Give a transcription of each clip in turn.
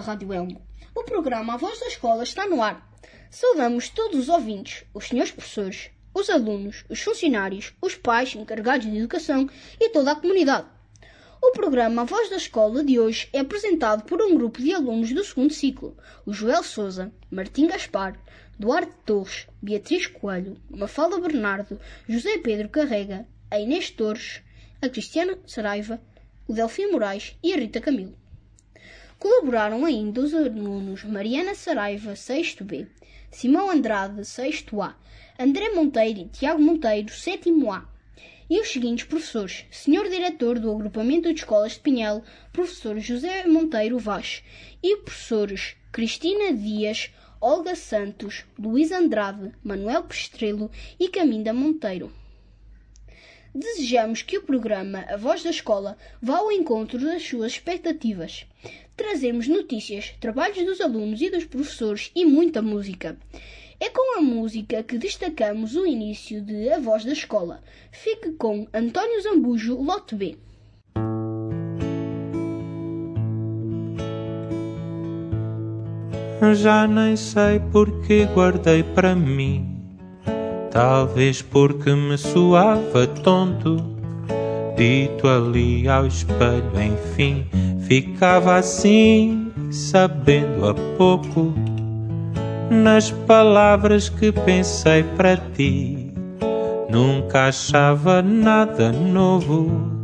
Rádio Elmo. O programa A Voz da Escola está no ar. Saudamos todos os ouvintes, os senhores professores, os alunos, os funcionários, os pais encarregados de educação e toda a comunidade. O programa A Voz da Escola de hoje é apresentado por um grupo de alunos do segundo ciclo, o Joel Souza, Martim Gaspar, Duarte Torres, Beatriz Coelho, Mafalda Bernardo, José Pedro Carrega, a Inês Torres, a Cristiana Saraiva, o Delfim Moraes e a Rita Camilo. Colaboraram ainda os alunos Mariana Saraiva, 6B, Simão Andrade, 6A, André Monteiro e Tiago Monteiro, 7A, e os seguintes professores: Senhor Diretor do Agrupamento de Escolas de Pinhel, Professor José Monteiro Vaz, e professores Cristina Dias, Olga Santos, Luís Andrade, Manuel Pestrelo e Caminda Monteiro. Desejamos que o programa A Voz da Escola vá ao encontro das suas expectativas. Trazemos notícias, trabalhos dos alunos e dos professores e muita música. É com a música que destacamos o início de A Voz da Escola. Fique com António Zambujo, Lote B. Já nem sei porque guardei para mim. Talvez porque me soava tonto. Dito ali ao espelho, enfim, ficava assim, sabendo a pouco. Nas palavras que pensei para ti, nunca achava nada novo.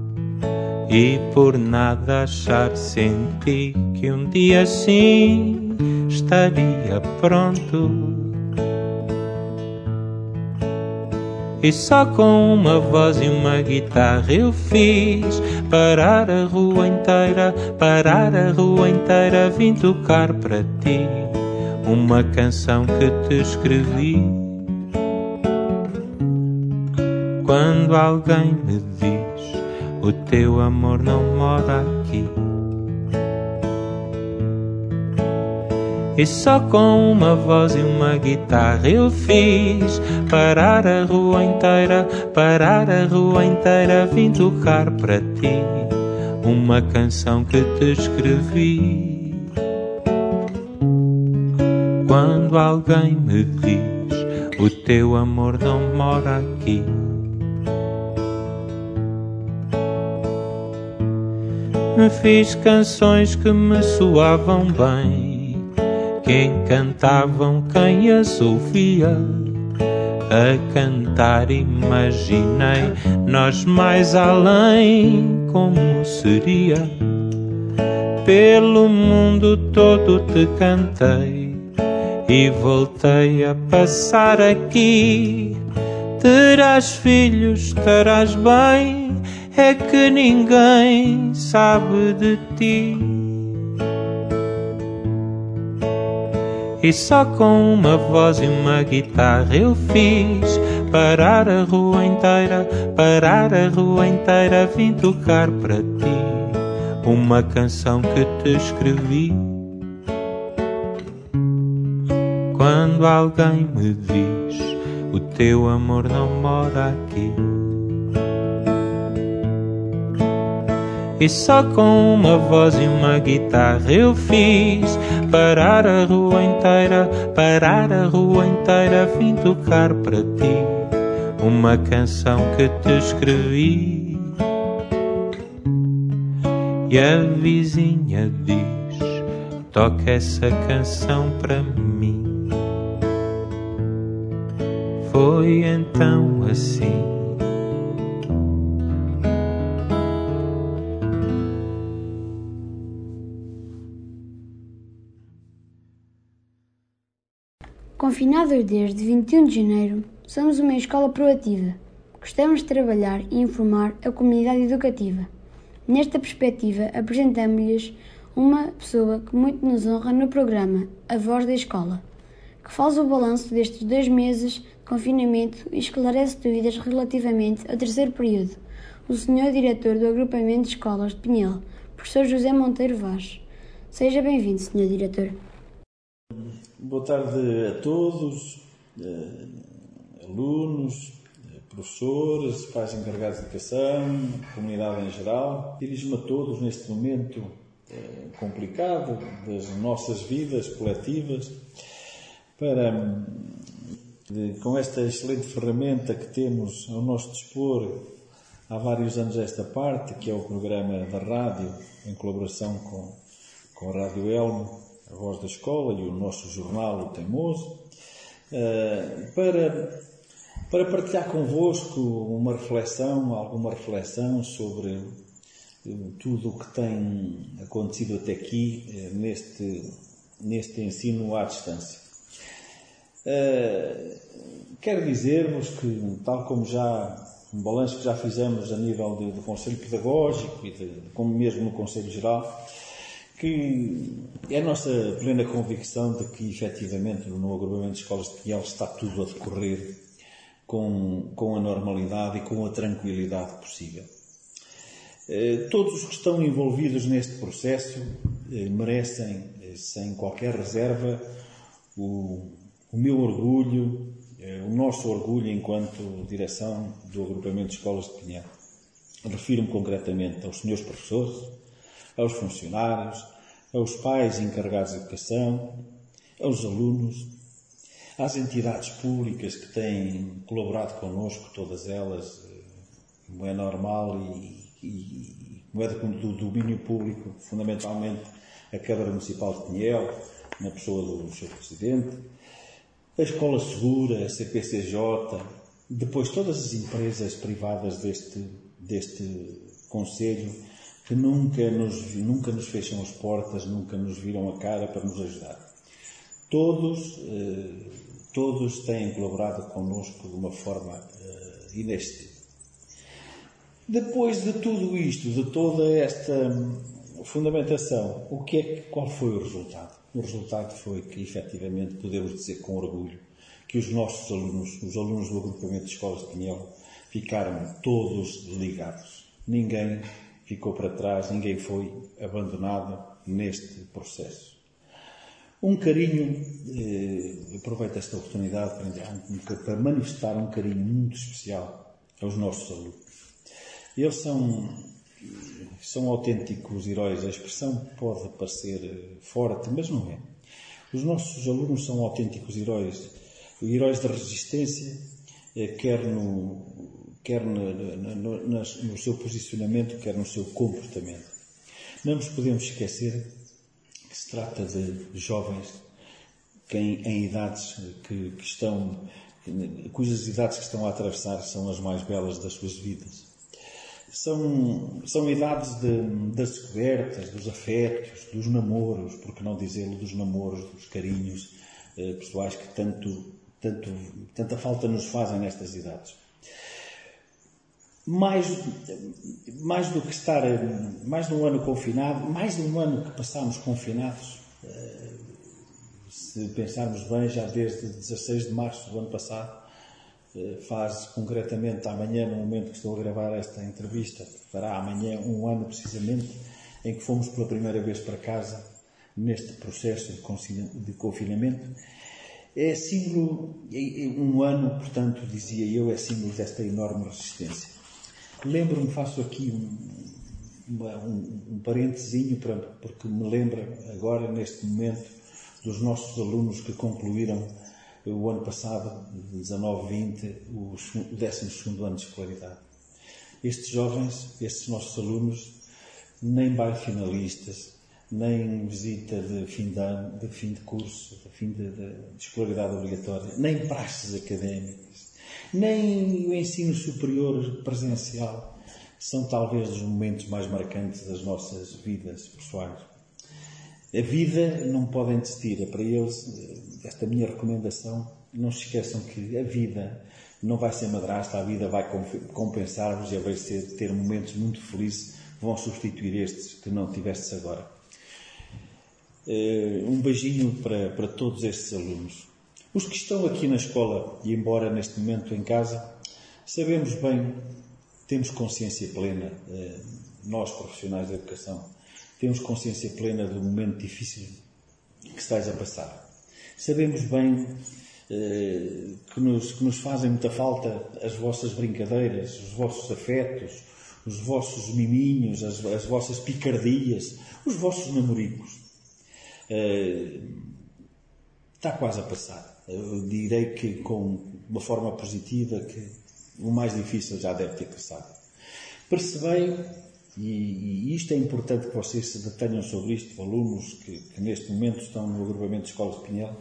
E por nada achar senti que um dia sim estaria pronto. E só com uma voz e uma guitarra eu fiz parar a rua inteira, parar a rua inteira, vim tocar para ti uma canção que te escrevi. Quando alguém me diz o teu amor não mora aqui. E só com uma voz e uma guitarra eu fiz parar a rua inteira, parar a rua inteira, vim tocar para ti uma canção que te escrevi. Quando alguém me diz o teu amor não mora aqui. Fiz canções que me soavam bem, que encantavam quem as ouvia. A cantar imaginei nós mais além como seria. Pelo mundo todo te cantei e voltei a passar aqui. Terás filhos, terás bem é que ninguém sabe de ti. E só com uma voz e uma guitarra eu fiz parar a rua inteira, parar a rua inteira, vim tocar para ti uma canção que te escrevi. Quando alguém me diz o teu amor não mora aqui. E só com uma voz e uma guitarra eu fiz parar a rua inteira, parar a rua inteira, vim tocar para ti uma canção que te escrevi. E a vizinha diz: toca essa canção para mim. Foi então assim. Confinados desde 21 de janeiro, somos uma escola proativa. Gostamos de trabalhar e informar a comunidade educativa. Nesta perspectiva, apresentamos-lhes uma pessoa que muito nos honra no programa A Voz da Escola, que faz o balanço destes dois meses de confinamento e esclarece dúvidas relativamente ao terceiro período, o Sr. Diretor do Agrupamento de Escolas de Pinhel, Professor José Monteiro Vaz. Seja bem-vindo, Sr. Diretor. Boa tarde a todos, eh, alunos, eh, professores, pais encarregados de educação, comunidade em geral. Dirijo-me a todos neste momento eh, complicado das nossas vidas coletivas, para, com esta excelente ferramenta que temos ao nosso dispor há vários anos esta parte, que é o programa da rádio, em colaboração com, com a Rádio Elmo, a Voz da Escola e o nosso jornal, o Teimoso, eh, para, para partilhar convosco uma reflexão, alguma reflexão sobre tudo o que tem acontecido até aqui eh, neste, neste ensino à distância. Quero dizer-vos que, tal como já um balanço que já fizemos a nível do, do Conselho Pedagógico e de, como mesmo no Conselho Geral, que é a nossa plena convicção de que efetivamente no agrupamento de escolas de Pinhal está tudo a decorrer com, com a normalidade e com a tranquilidade possível. Eh, todos os que estão envolvidos neste processo eh, merecem, eh, sem qualquer reserva, o, o meu orgulho, o nosso orgulho enquanto direção do agrupamento de escolas de Pinhal. Refiro-me concretamente aos senhores professores, aos funcionários, aos pais encarregados de educação, aos alunos, às entidades públicas que têm colaborado connosco, todas elas, como é normal e e moeda do domínio público, fundamentalmente a Câmara Municipal de Pinhel, na pessoa do seu Presidente, a Escola Segura, a CPCJ, depois todas as empresas privadas deste, deste Conselho que nunca nos, nunca nos fecham as portas, nunca nos viram a cara para nos ajudar. Todos, eh, todos têm colaborado connosco de uma forma eh, inestível. Depois de tudo isto, de toda esta hum, fundamentação, o que é, qual foi o resultado? O resultado foi que, efetivamente, podemos dizer com orgulho que os nossos alunos, os alunos do agrupamento de escolas de Pinhel, ficaram todos ligados. Ninguém ficou para trás, ninguém foi abandonado neste processo. Um carinho, eh, aproveito esta oportunidade para, para manifestar um carinho muito especial aos nossos alunos. Eles são, são autênticos heróis. A expressão pode parecer forte, mas não é. Os nossos alunos são autênticos heróis. Heróis da resistência, eh, quer no, quer no, no, no, seu posicionamento, quer no seu comportamento. Não nos podemos esquecer que se trata de jovens que em, em idades que, que, estão, cujas idades que estão a atravessar são as mais belas das suas vidas são, são idades de, das descobertas, dos afetos, dos namoros, por que não dizê-lo, dos namoros, dos carinhos eh, pessoais que tanto, tanto, tanta falta nos fazem nestas idades. Mais, mais do que estar mais de um ano confinado, mais de um ano que passámos confinados, eh, se pensarmos bem, já desde 16 de março do ano passado, eh, faz concretamente amanhã, no momento que estou a gravar esta entrevista, fará amanhã um ano precisamente, em que fomos pela primeira vez para casa neste processo de confinamento. É símbolo, um ano, portanto, dizia eu, é símbolo desta enorme resistência. Lembro-me, faço aqui um, um, um parentezinho, porque me lembra agora, neste momento, dos nossos alunos que concluíram o ano passado, 19-20, o 12 ano de escolaridade. Estes jovens, estes nossos alunos, nem baile finalistas, nem visita de fim de ano, de fim de curso, de fim de, de, de escolaridade obrigatória, nem praxes académicas, nem o ensino superior presencial são talvez os momentos mais marcantes das nossas vidas pessoais. A vida não podem desistir, é para eles esta minha recomendação, não se esqueçam que a vida não vai ser madrasta, a vida vai compensar-vos e vai ser, ter momentos muito felizes que vão substituir estes que não tivestes agora. Eh, um beijinho para, para todos estes alunos. Os que estão aqui na escola e embora neste momento em casa, sabemos bem, temos consciência plena, eh, nós profissionais da educação, temos consciência plena do momento difícil que estáis a passar. Sabemos bem eh, que, nos, que nos fazem muita falta as vossas brincadeiras, os vossos afetos, os vossos miminhos, as, as vossas picardias, os vossos namoricos. Uh, está quase a passar. Direi que com uma forma positiva que o mais difícil já deve ter passado. Percebei, e, e isto é importante que vocês se detenham sobre isto, alunos que, que neste momento estão no agrupamento de escolas de Pinhel,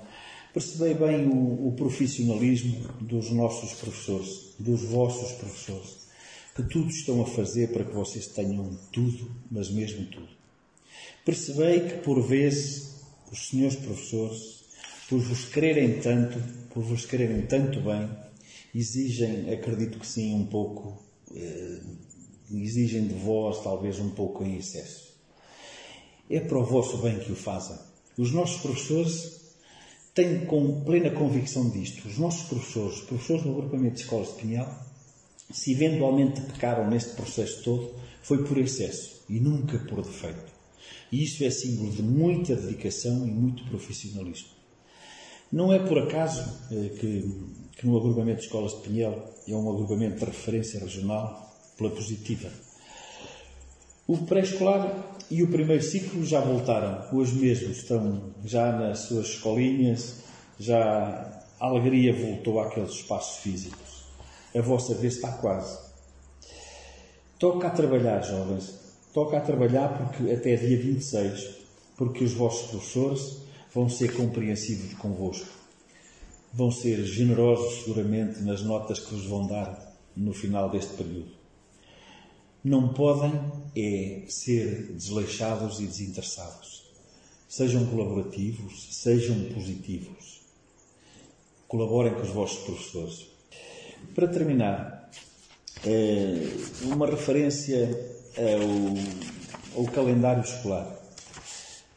percebei bem o, o profissionalismo dos nossos professores, dos vossos professores, que tudo estão a fazer para que vocês tenham tudo, mas mesmo tudo. Percebei que, por vezes, os senhores professores, por vos quererem tanto, por vos quererem tanto bem, exigem, acredito que sim, um pouco, eh, exigem de vós talvez um pouco em excesso. É para o vosso bem que o fazem. Os nossos professores tenho com plena convicção disto. Os nossos professores, os professores do agrupamento de escolas de Pinhal, se eventualmente pecaram neste processo todo, foi por excesso e nunca por defeito. E isso é símbolo de muita dedicação e muito profissionalismo. Não é por acaso eh, que, que no agrupamento de escolas de Pinhel é um agrupamento de referência regional pela positiva. O pré-escolar e o primeiro ciclo já voltaram. Os mesmos estão já nas suas escolinhas, já a alegria voltou àqueles espaços físicos. A vossa vez está quase. Toca a trabalhar, jovens. Toca a trabalhar porque até dia 26, porque os vossos professores vão ser compreensivos convosco. Vão ser generosos, seguramente, nas notas que vos vão dar no final deste período não podem é ser desleixados e desinteressados. Sejam colaborativos, sejam positivos. Colaborem com os vossos professores. Para terminar, eh, uma referência ao, ao calendário escolar.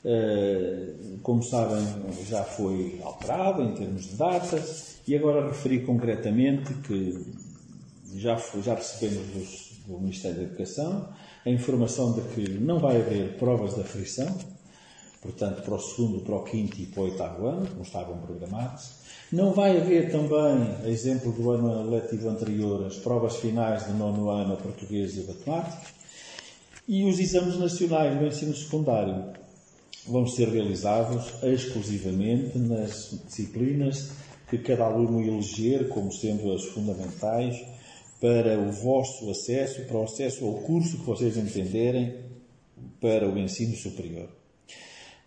Eh, como sabem, já foi alterado em termos de datas e agora referi concretamente que já, já recebemos dos do Ministério da Educação, a informação de que não vai haver provas de aflição, portanto, para o segundo, para o quinto e para o oitavo ano, como estavam programados. Não vai haver também, a exemplo do ano letivo anterior, as provas finais do nono ano, a português e a matemática. E os exames nacionais do ensino secundário vão ser realizados exclusivamente nas disciplinas que cada aluno eleger como sendo as fundamentais para o vosso acesso, para o acesso ao curso que vocês entenderem para o ensino superior.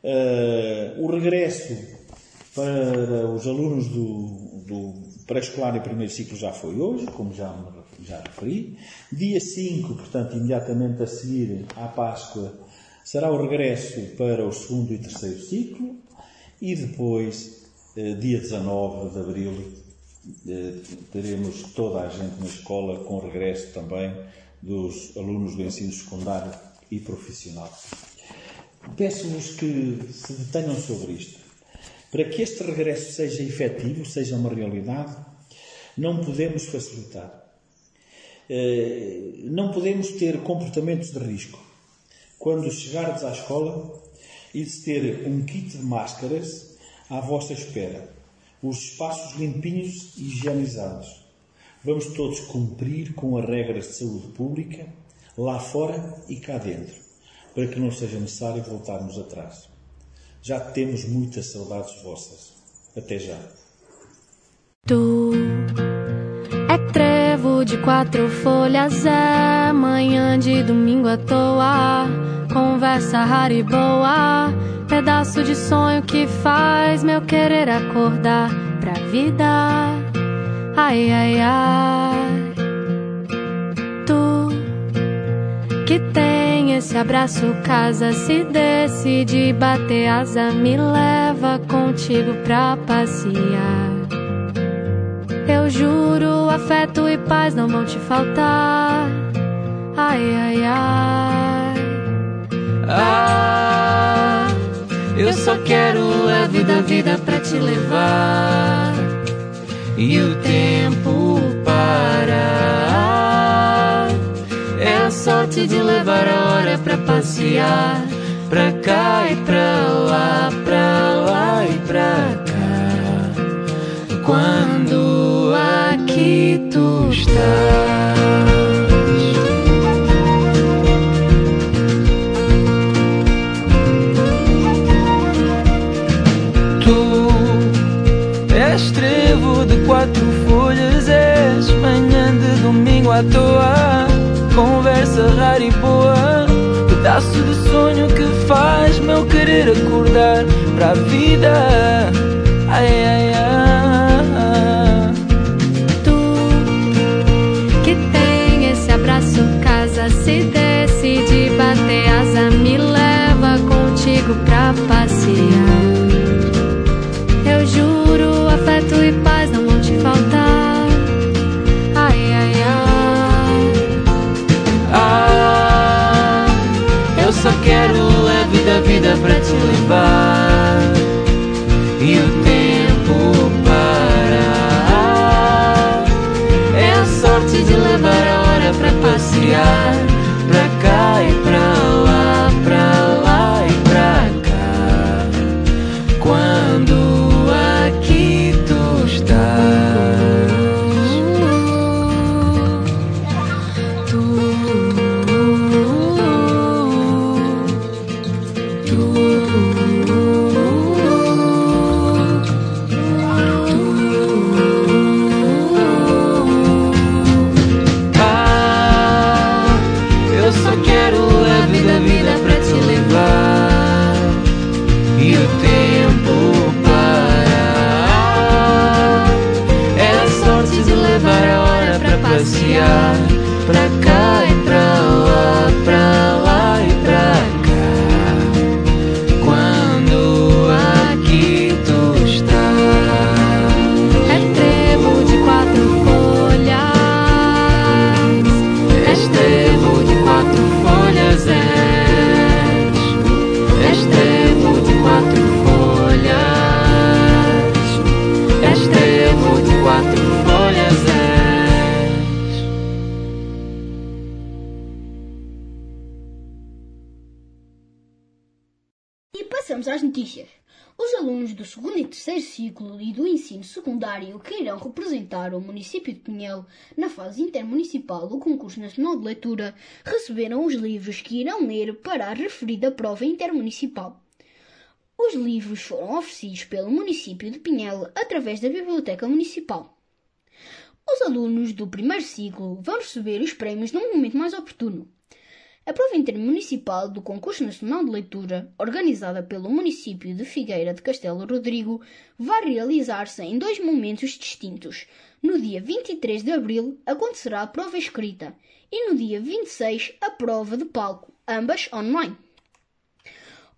Uh, o regresso para os alunos do, do pré-escolar e primeiro ciclo já foi hoje, como já, já referi. Dia 5, portanto, imediatamente a seguir à Páscoa, será o regresso para o segundo e terceiro ciclo. E depois, uh, dia 19 de abril, eh, teremos toda a gente na escola com regresso também dos alunos do ensino secundário e profissional. Peço-vos que se detenham sobre isto. Para que este regresso seja efetivo, seja uma realidade, não podemos facilitar. Eh, não podemos ter comportamentos de risco. Quando chegardes à escola e de ter um kit de máscaras à vossa espera os espaços limpinhos e higienizados. Vamos todos cumprir com as regras de saúde pública, lá fora e cá dentro, para que não seja necessário voltarmos atrás. Já temos muitas saudades vossas. Até já. Tu é trevo de quatro folhas, é manhã de domingo à toa, conversa rara e boa Pedaço de sonho que faz meu querer acordar pra vida. Ai, ai, ai. Tu que tem esse abraço, casa, se decide bater asa, me leva contigo pra passear. Eu juro, afeto e paz não vão te faltar. Ai, ai, ai. Ah. Eu só quero a vida, a vida pra te levar e o tempo parar. É a sorte de levar a hora pra passear, pra cá e pra lá, pra lá e pra cá. Quando aqui tu estás. À toa, conversa rara e boa, pedaço de sonho que faz meu querer acordar para a vida. Ai, ai, ai. Tu que tem esse abraço, casa se decide bater asa, me leva contigo pra passear. Secundário que irão representar o município de Pinhel na fase intermunicipal do concurso nacional de leitura receberam os livros que irão ler para a referida prova intermunicipal. Os livros foram oferecidos pelo município de Pinhel através da biblioteca municipal. Os alunos do primeiro ciclo vão receber os prémios num momento mais oportuno. A prova intermunicipal do Concurso Nacional de Leitura, organizada pelo município de Figueira de Castelo Rodrigo, vai realizar-se em dois momentos distintos. No dia 23 de abril acontecerá a prova escrita e no dia 26 a prova de palco, ambas online.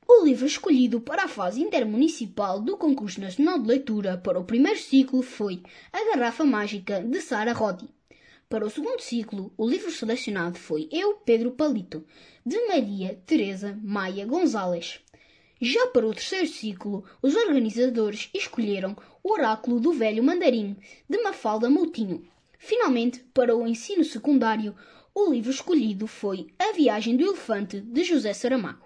O livro escolhido para a fase intermunicipal do Concurso Nacional de Leitura para o primeiro ciclo foi A Garrafa Mágica de Sara Roddy. Para o segundo ciclo, o livro selecionado foi Eu, Pedro Palito, de Maria Teresa Maia Gonzalez. Já para o terceiro ciclo, os organizadores escolheram O Oráculo do Velho Mandarim, de Mafalda Moutinho. Finalmente, para o ensino secundário, o livro escolhido foi A Viagem do Elefante, de José Saramago.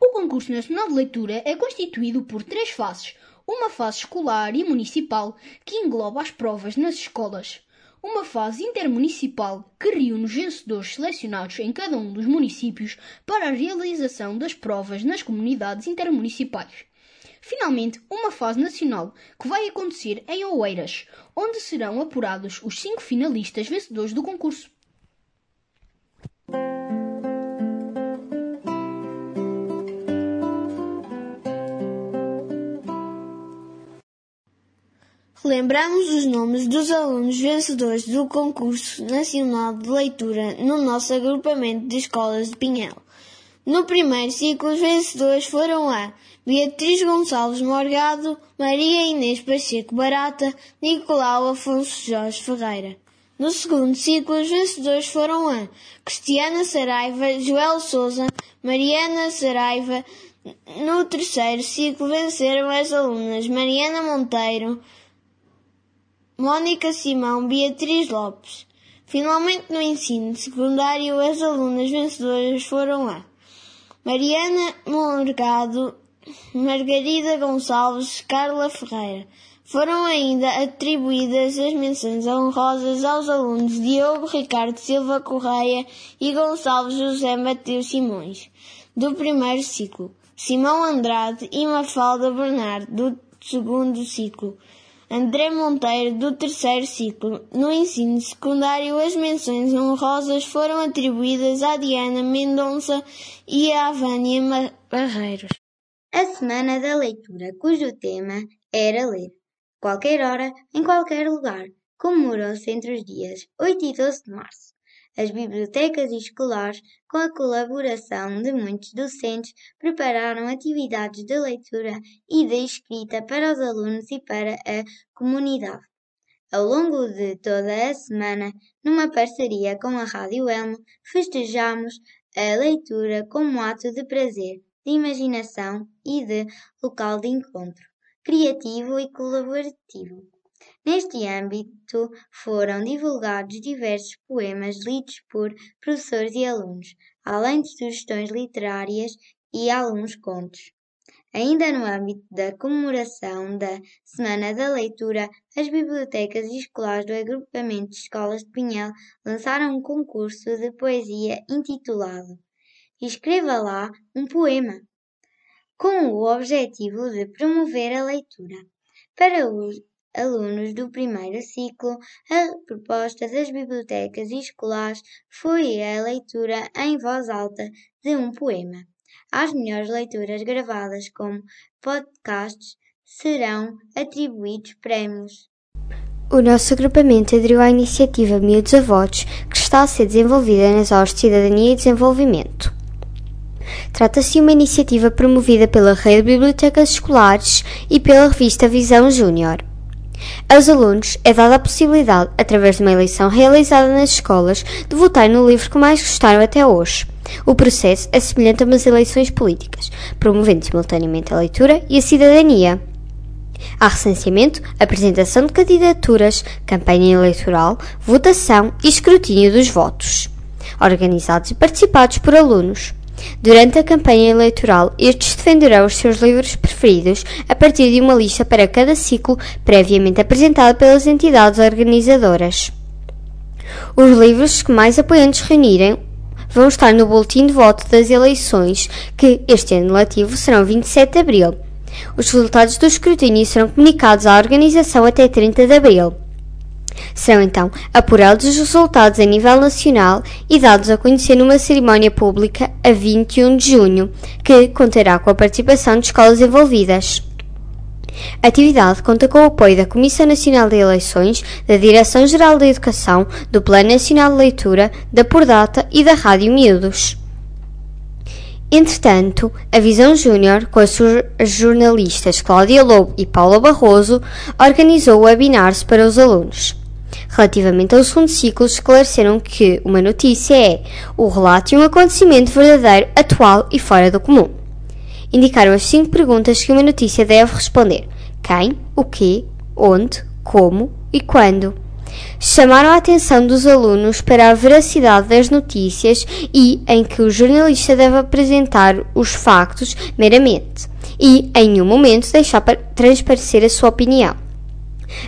O concurso nacional de leitura é constituído por três fases: uma fase escolar e municipal, que engloba as provas nas escolas, uma fase intermunicipal, que reúne os vencedores selecionados em cada um dos municípios para a realização das provas nas comunidades intermunicipais. Finalmente, uma fase nacional, que vai acontecer em Oeiras, onde serão apurados os cinco finalistas vencedores do concurso. Lembramos os nomes dos alunos vencedores do concurso nacional de leitura no nosso agrupamento de escolas de Pinhel. No primeiro ciclo, os vencedores foram a Beatriz Gonçalves Morgado, Maria Inês Pacheco Barata, Nicolau Afonso Jorge Ferreira. No segundo ciclo, os vencedores foram a Cristiana Saraiva, Joel Souza, Mariana Saraiva. No terceiro ciclo, venceram as alunas Mariana Monteiro, Mónica Simão, Beatriz Lopes. Finalmente, no ensino secundário, as alunas vencedoras foram a Mariana Morgado, Margarida Gonçalves, Carla Ferreira. Foram ainda atribuídas as menções honrosas aos alunos Diogo Ricardo Silva Correia e Gonçalves José Mateus Simões, do primeiro ciclo, Simão Andrade e Mafalda Bernardo, do segundo ciclo. André Monteiro, do terceiro ciclo. No ensino secundário, as menções honrosas foram atribuídas a Diana Mendonça e a Vânia Barreiros. A Semana da Leitura, cujo tema era ler. Qualquer hora, em qualquer lugar, comemorou-se entre os dias 8 e 12 de março. As bibliotecas escolares, com a colaboração de muitos docentes, prepararam atividades de leitura e de escrita para os alunos e para a comunidade. Ao longo de toda a semana, numa parceria com a Rádio Elmo, festejamos a leitura como ato de prazer, de imaginação e de local de encontro, criativo e colaborativo. Neste âmbito foram divulgados diversos poemas lidos por professores e alunos, além de sugestões literárias e alguns contos. Ainda no âmbito da comemoração da Semana da Leitura, as bibliotecas escolares do agrupamento de escolas de Pinhel lançaram um concurso de poesia intitulado Escreva lá um poema, com o objetivo de promover a leitura. Para os alunos do primeiro ciclo, a proposta das bibliotecas escolares foi a leitura em voz alta de um poema. As melhores leituras gravadas como podcasts serão atribuídos prémios. O nosso agrupamento aderiu à iniciativa Miúdos a que está a ser desenvolvida nas aulas de Cidadania e Desenvolvimento. Trata-se de uma iniciativa promovida pela Rede de Bibliotecas Escolares e pela revista Visão Júnior. Aos alunos é dada a possibilidade, através de uma eleição realizada nas escolas, de votar no livro que mais gostaram até hoje. O processo é semelhante a umas eleições políticas, promovendo simultaneamente a leitura e a cidadania. Há recenseamento, apresentação de candidaturas, campanha eleitoral, votação e escrutínio dos votos, organizados e participados por alunos. Durante a campanha eleitoral, estes defenderão os seus livros preferidos a partir de uma lista para cada ciclo previamente apresentada pelas entidades organizadoras. Os livros que mais apoiantes reunirem vão estar no boletim de voto das eleições, que este ano letivo serão 27 de abril. Os resultados do escrutínio serão comunicados à organização até 30 de abril. Serão então apurados os resultados a nível nacional e dados a conhecer numa cerimónia pública a 21 de junho, que conterá com a participação de escolas envolvidas. A atividade conta com o apoio da Comissão Nacional de Eleições, da Direção-Geral da Educação, do Plano Nacional de Leitura, da Pordata e da Rádio Miúdos. Entretanto, a Visão Júnior, com as jornalistas Cláudia Lobo e Paula Barroso, organizou webinars para os alunos. Relativamente ao segundo ciclo, esclareceram que uma notícia é o relato de um acontecimento verdadeiro, atual e fora do comum. Indicaram as cinco perguntas que uma notícia deve responder: quem, o quê, onde, como e quando. Chamaram a atenção dos alunos para a veracidade das notícias e em que o jornalista deve apresentar os factos meramente e, em nenhum momento, deixar transparecer a sua opinião.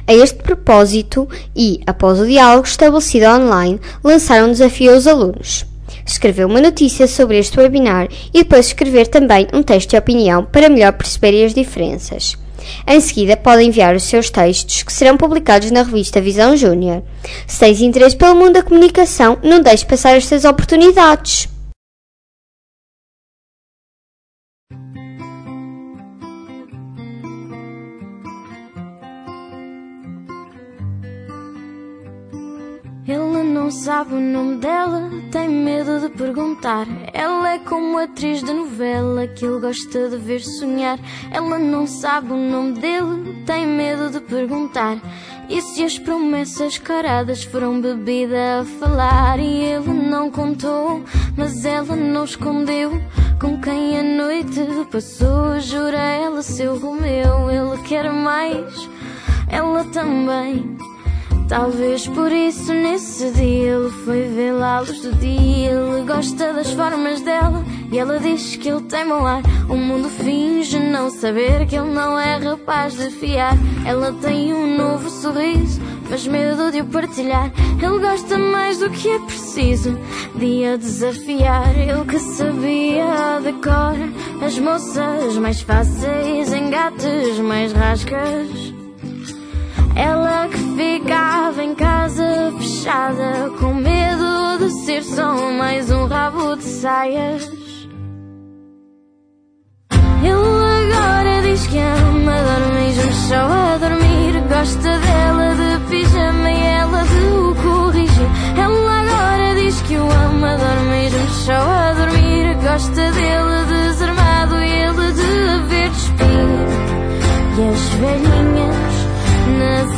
A este propósito, e após o diálogo estabelecido online, lançaram um desafio aos alunos. Escrever uma notícia sobre este webinar e depois escrever também um texto de opinião para melhor perceberem as diferenças. Em seguida, podem enviar os seus textos que serão publicados na revista Visão Júnior. Se tens interesse pelo mundo da comunicação, não deixes passar estas oportunidades. Ele não sabe o nome dela, tem medo de perguntar. Ela é como atriz de novela que ele gosta de ver sonhar. Ela não sabe o nome dele, tem medo de perguntar. E se as promessas caradas foram bebida a falar? E ele não contou, mas ela não escondeu. Com quem a noite passou, jura ela seu Romeu. Ele quer mais, ela também. Talvez por isso nesse dia ele foi vê-la à luz do dia. Ele gosta das formas dela e ela diz que ele tem mau ar. O mundo finge não saber que ele não é rapaz de fiar. Ela tem um novo sorriso, faz medo de o partilhar. Ele gosta mais do que é preciso de a desafiar. Ele que sabia de cor as moças mais fáceis, engates mais rascas. Ela fechada, com medo de ser só mais um rabo de saias. Ele agora diz que ama, dorme junto só a dormir. Gosta dela de pijama e ela de o corrigir. Ela agora diz que o ama, dorme junto só a dormir. Gosta dele desarmado e ele de ver despir. E as velhinhas na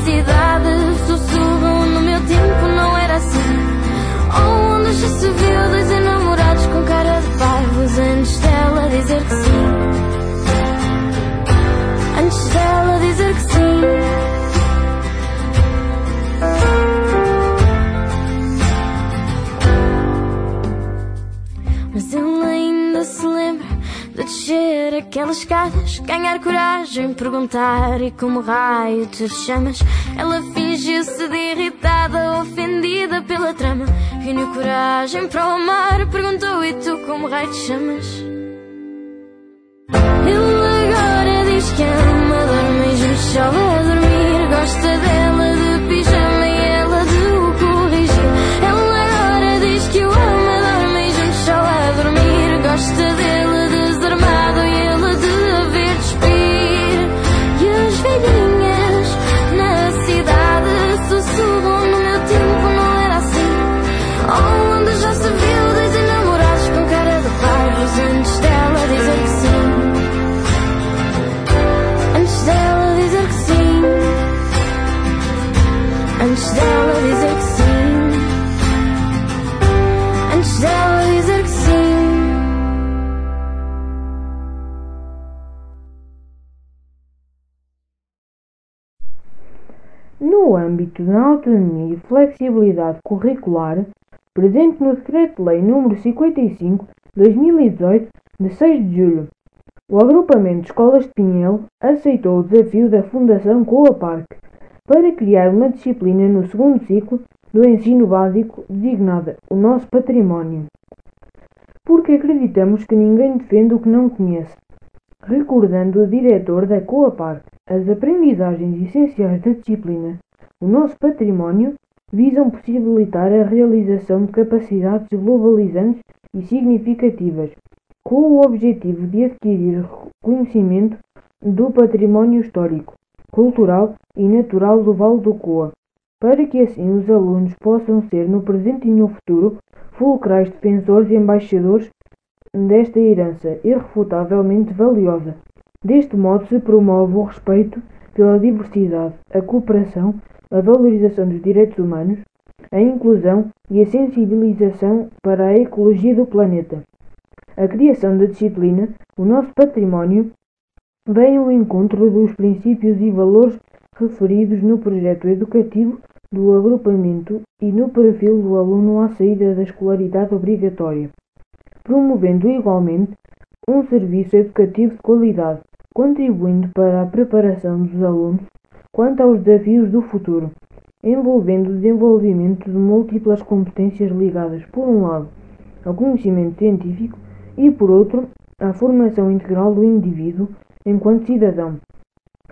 aquelas escadas, ganhar coragem, perguntar e como raio te chamas. Ela fingiu-se de irritada, ofendida pela trama. Reuniu coragem para o amar, perguntou e tu como raio te chamas. Ele agora diz que ama, dorme junto só a dormir. Gosta dela No âmbito da autonomia e flexibilidade curricular, presente no Decreto-Lei nº 55/2018, de 6 de julho, o agrupamento de escolas de Pinhel aceitou o desafio da Fundação Coaparc para criar uma disciplina no segundo ciclo do ensino básico designada O Nosso Património. Porque acreditamos que ninguém defende o que não conhece. Recordando o diretor da Coaparc, as aprendizagens essenciais da disciplina O Nosso Património visam possibilitar a realização de capacidades globalizantes e significativas, com o objetivo de adquirir conhecimento do património histórico, cultural e natural do Vale do Coa, para que assim os alunos possam ser, no presente e no futuro, fulcrais defensores e embaixadores desta herança irrefutavelmente valiosa. Deste modo se promove o respeito pela diversidade, a cooperação, a valorização dos direitos humanos, a inclusão e a sensibilização para a ecologia do planeta. A criação da disciplina, o nosso património, vem ao encontro dos princípios e valores referidos no projeto educativo do agrupamento e no perfil do aluno à saída da escolaridade obrigatória, promovendo igualmente um serviço educativo de qualidade, contribuindo para a preparação dos alunos quanto aos desafios do futuro, envolvendo o desenvolvimento de múltiplas competências ligadas, por um lado, ao conhecimento científico e, por outro, à formação integral do indivíduo enquanto cidadão.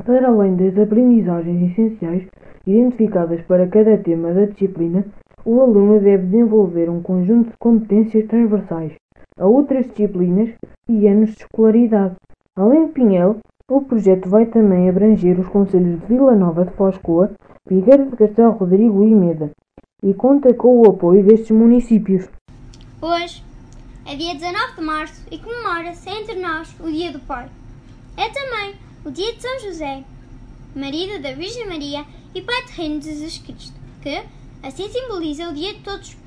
Para além das aprendizagens essenciais identificadas para cada tema da disciplina, o aluno deve desenvolver um conjunto de competências transversais a outras disciplinas e anos de escolaridade. Além de Pinhel, o projeto vai também abranger os concelhos de Vila Nova de Foscoa, Figueira de Castelo Rodrigo e Meda, e conta com o apoio destes municípios. Hoje é dia 19 de março e comemora-se entre nós o Dia do Pai. É também o dia de São José, marido da Virgem Maria e pai terreno de Jesus Cristo, que assim simboliza o dia de todos os.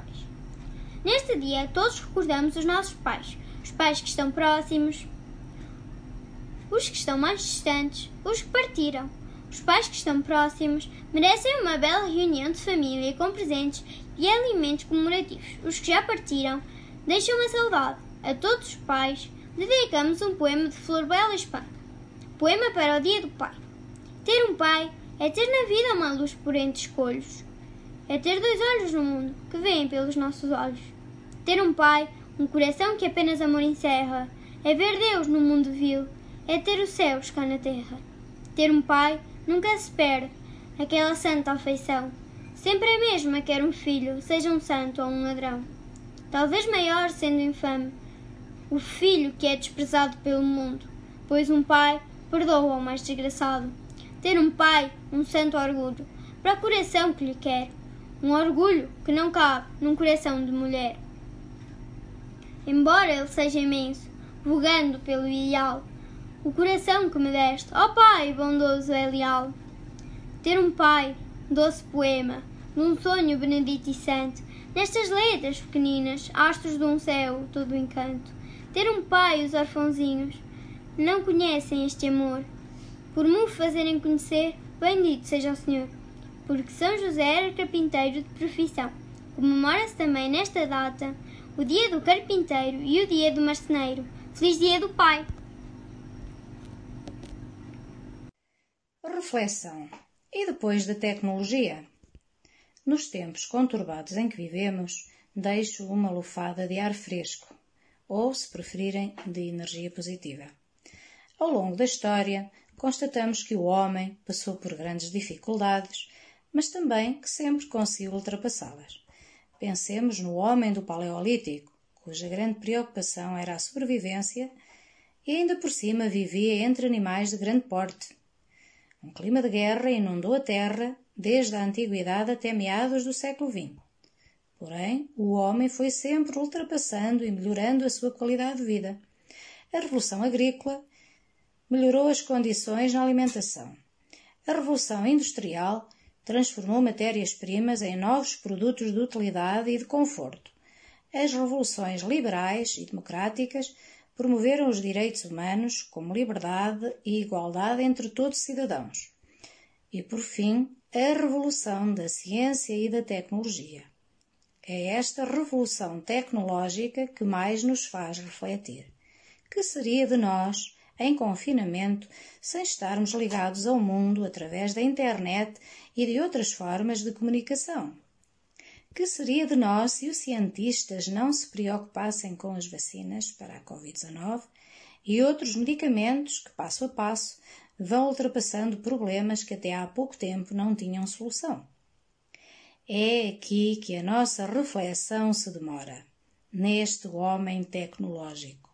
Neste dia, todos recordamos os nossos pais, os pais que estão próximos, os que estão mais distantes, os que partiram. Os pais que estão próximos merecem uma bela reunião de família com presentes e alimentos comemorativos. Os que já partiram deixam uma saudade. A todos os pais dedicamos um poema de Flor Bela Espada. Poema para o Dia do Pai. Ter um pai é ter na vida uma luz por entre escolhos. É ter dois olhos no mundo que veem pelos nossos olhos. Ter um pai, um coração que apenas amor encerra. É ver Deus no mundo vil. É ter os céus cá na terra. Ter um pai nunca se perde. aquela santa afeição. Sempre é mesma quer um filho, seja um santo ou um ladrão. Talvez maior sendo infame, o filho que é desprezado pelo mundo, pois um pai perdoa o mais desgraçado. Ter um pai, um santo orgulho, para o coração que lhe quer, um orgulho que não cabe num coração de mulher. Embora ele seja imenso, vogando pelo ideal, o coração que me deste, ó oh Pai bondoso é leal. Ter um pai, doce poema, num sonho benedito e santo, nestas letras pequeninas, astros de um céu todo encanto. Ter um pai, os orfãozinhos, não conhecem este amor. Por me fazerem conhecer, bendito seja o Senhor. Porque São José era carpinteiro de profissão. Comemora-se também nesta data o dia do carpinteiro e o dia do marceneiro. Feliz dia do Pai! Reflexão. E depois da tecnologia? Nos tempos conturbados em que vivemos, deixo uma lufada de ar fresco, ou, se preferirem, de energia positiva. Ao longo da história, constatamos que o homem passou por grandes dificuldades, mas também que sempre conseguiu ultrapassá-las. Pensemos no homem do Paleolítico, cuja grande preocupação era a sobrevivência e ainda por cima vivia entre animais de grande porte. Um clima de guerra inundou a terra desde a antiguidade até meados do século XX. Porém, o homem foi sempre ultrapassando e melhorando a sua qualidade de vida. A Revolução Agrícola melhorou as condições na alimentação. A Revolução Industrial transformou matérias-primas em novos produtos de utilidade e de conforto. As revoluções liberais e democráticas promoveram os direitos humanos como liberdade e igualdade entre todos os cidadãos. E, por fim, a revolução da ciência e da tecnologia. É esta revolução tecnológica que mais nos faz refletir. Que seria de nós em confinamento, sem estarmos ligados ao mundo através da internet e de outras formas de comunicação. Que seria de nós se os cientistas não se preocupassem com as vacinas para a Covid-19 e outros medicamentos que, passo a passo, vão ultrapassando problemas que até há pouco tempo não tinham solução? É aqui que a nossa reflexão se demora, neste homem tecnológico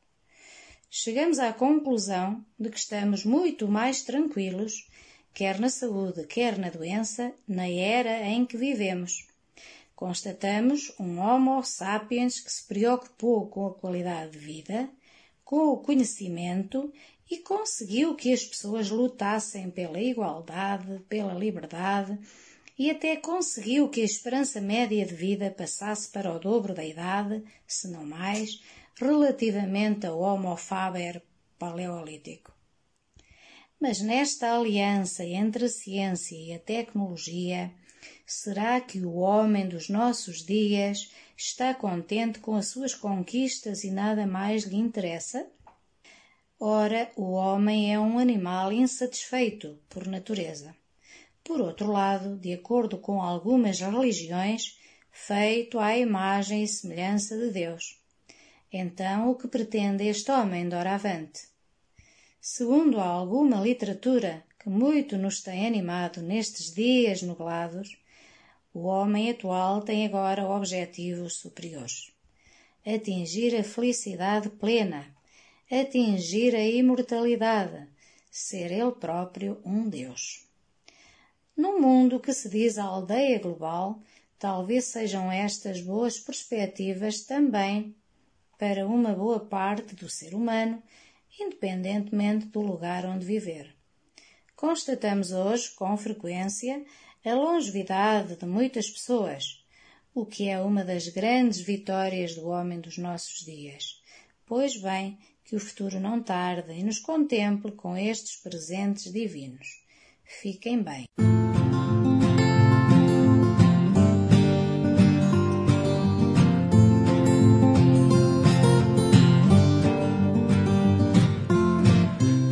chegamos à conclusão de que estamos muito mais tranquilos, quer na saúde, quer na doença, na era em que vivemos. Constatamos um Homo sapiens que se preocupou com a qualidade de vida, com o conhecimento e conseguiu que as pessoas lutassem pela igualdade, pela liberdade e até conseguiu que a esperança média de vida passasse para o dobro da idade, se não mais, relativamente ao Homo faber paleolítico. Mas nesta aliança entre a ciência e a tecnologia, será que o homem dos nossos dias está contente com as suas conquistas e nada mais lhe interessa? Ora, o homem é um animal insatisfeito por natureza. Por outro lado, de acordo com algumas religiões, feito à imagem e semelhança de Deus. Então, o que pretende este homem doravante? Segundo alguma literatura que muito nos tem animado nestes dias nublados, o homem atual tem agora objetivos superiores. Atingir a felicidade plena, atingir a imortalidade, ser ele próprio um Deus. Num mundo que se diz a aldeia global, talvez sejam estas boas perspectivas também para uma boa parte do ser humano, independentemente do lugar onde viver. Constatamos hoje, com frequência, a longevidade de muitas pessoas, o que é uma das grandes vitórias do homem dos nossos dias. Pois bem, que o futuro não tarde e nos contemple com estes presentes divinos. Fiquem bem.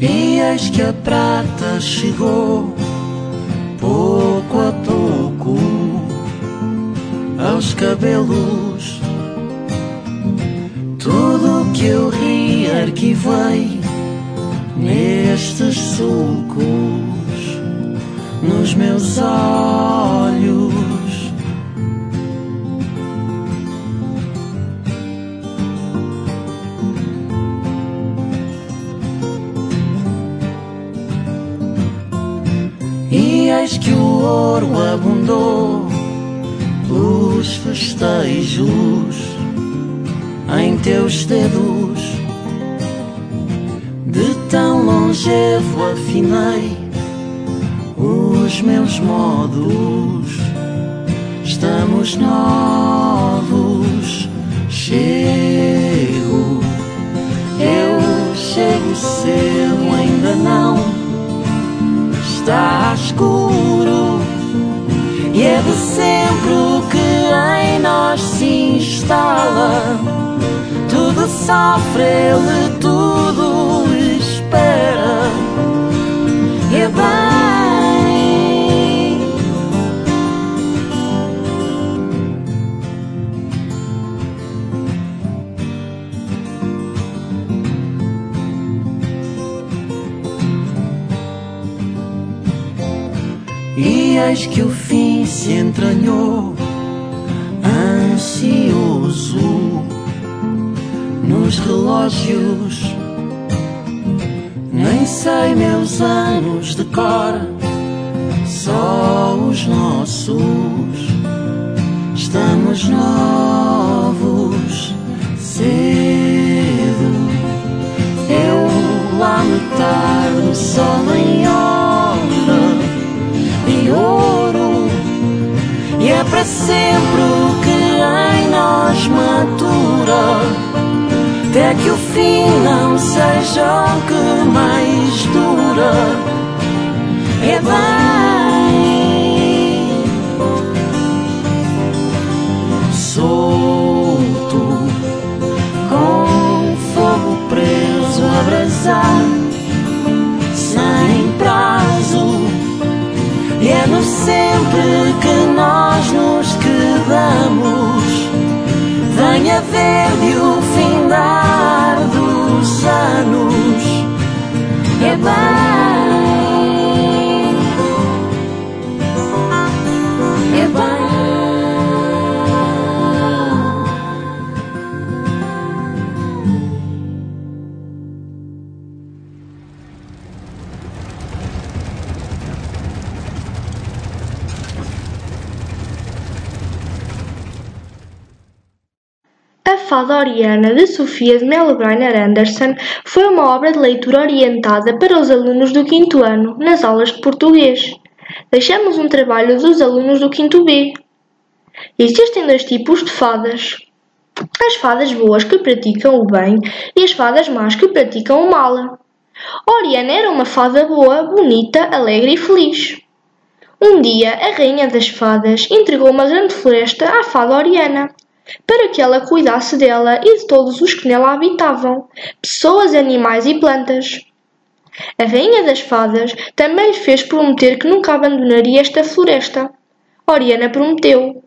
Eis que a prata chegou pouco a pouco aos cabelos. Tudo que eu ri arquivei nestes sulcos nos meus olhos. Eis que o ouro abundou pelos festejos em teus dedos. De tão longevo afinei os meus modos. Estamos novos, chego. Eu chego cedo, ainda não está escuro. E é de sempre o que em nós se instala. Tudo sofre, ele tudo Eis que o fim se entranhou, ansioso nos relógios. Nem sei meus anos de cor, só os nossos. Estamos novos, Oriana de de Melbrainer Anderson foi uma obra de leitura orientada para os alunos do quinto ano nas aulas de português. Deixamos um trabalho dos alunos do quinto B. Existem dois tipos de fadas. As fadas boas que praticam o bem e as fadas más que praticam o mal. Oriana era uma fada boa, bonita, alegre e feliz. Um dia, a rainha das fadas entregou uma grande floresta à fada Oriana para que ela cuidasse dela e de todos os que nela habitavam, pessoas, animais e plantas. A rainha das fadas também lhe fez prometer que nunca abandonaria esta floresta. Oriana prometeu.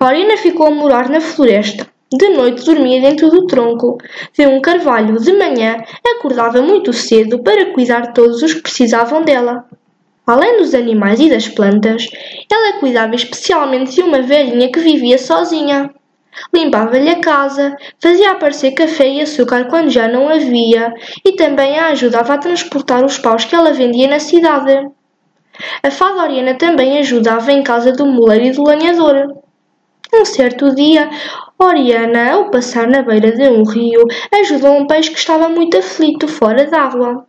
Oriana ficou a morar na floresta. De noite dormia dentro do tronco de um carvalho. De manhã acordava muito cedo para cuidar de todos os que precisavam dela. Além dos animais e das plantas, ela cuidava especialmente de uma velhinha que vivia sozinha. Limpava-lhe a casa, fazia aparecer café e açúcar quando já não havia e também a ajudava a transportar os paus que ela vendia na cidade. A fada Oriana também ajudava em casa do moleiro e do lanhador. Um certo dia, Oriana, ao passar na beira de um rio, ajudou um peixe que estava muito aflito fora d'água.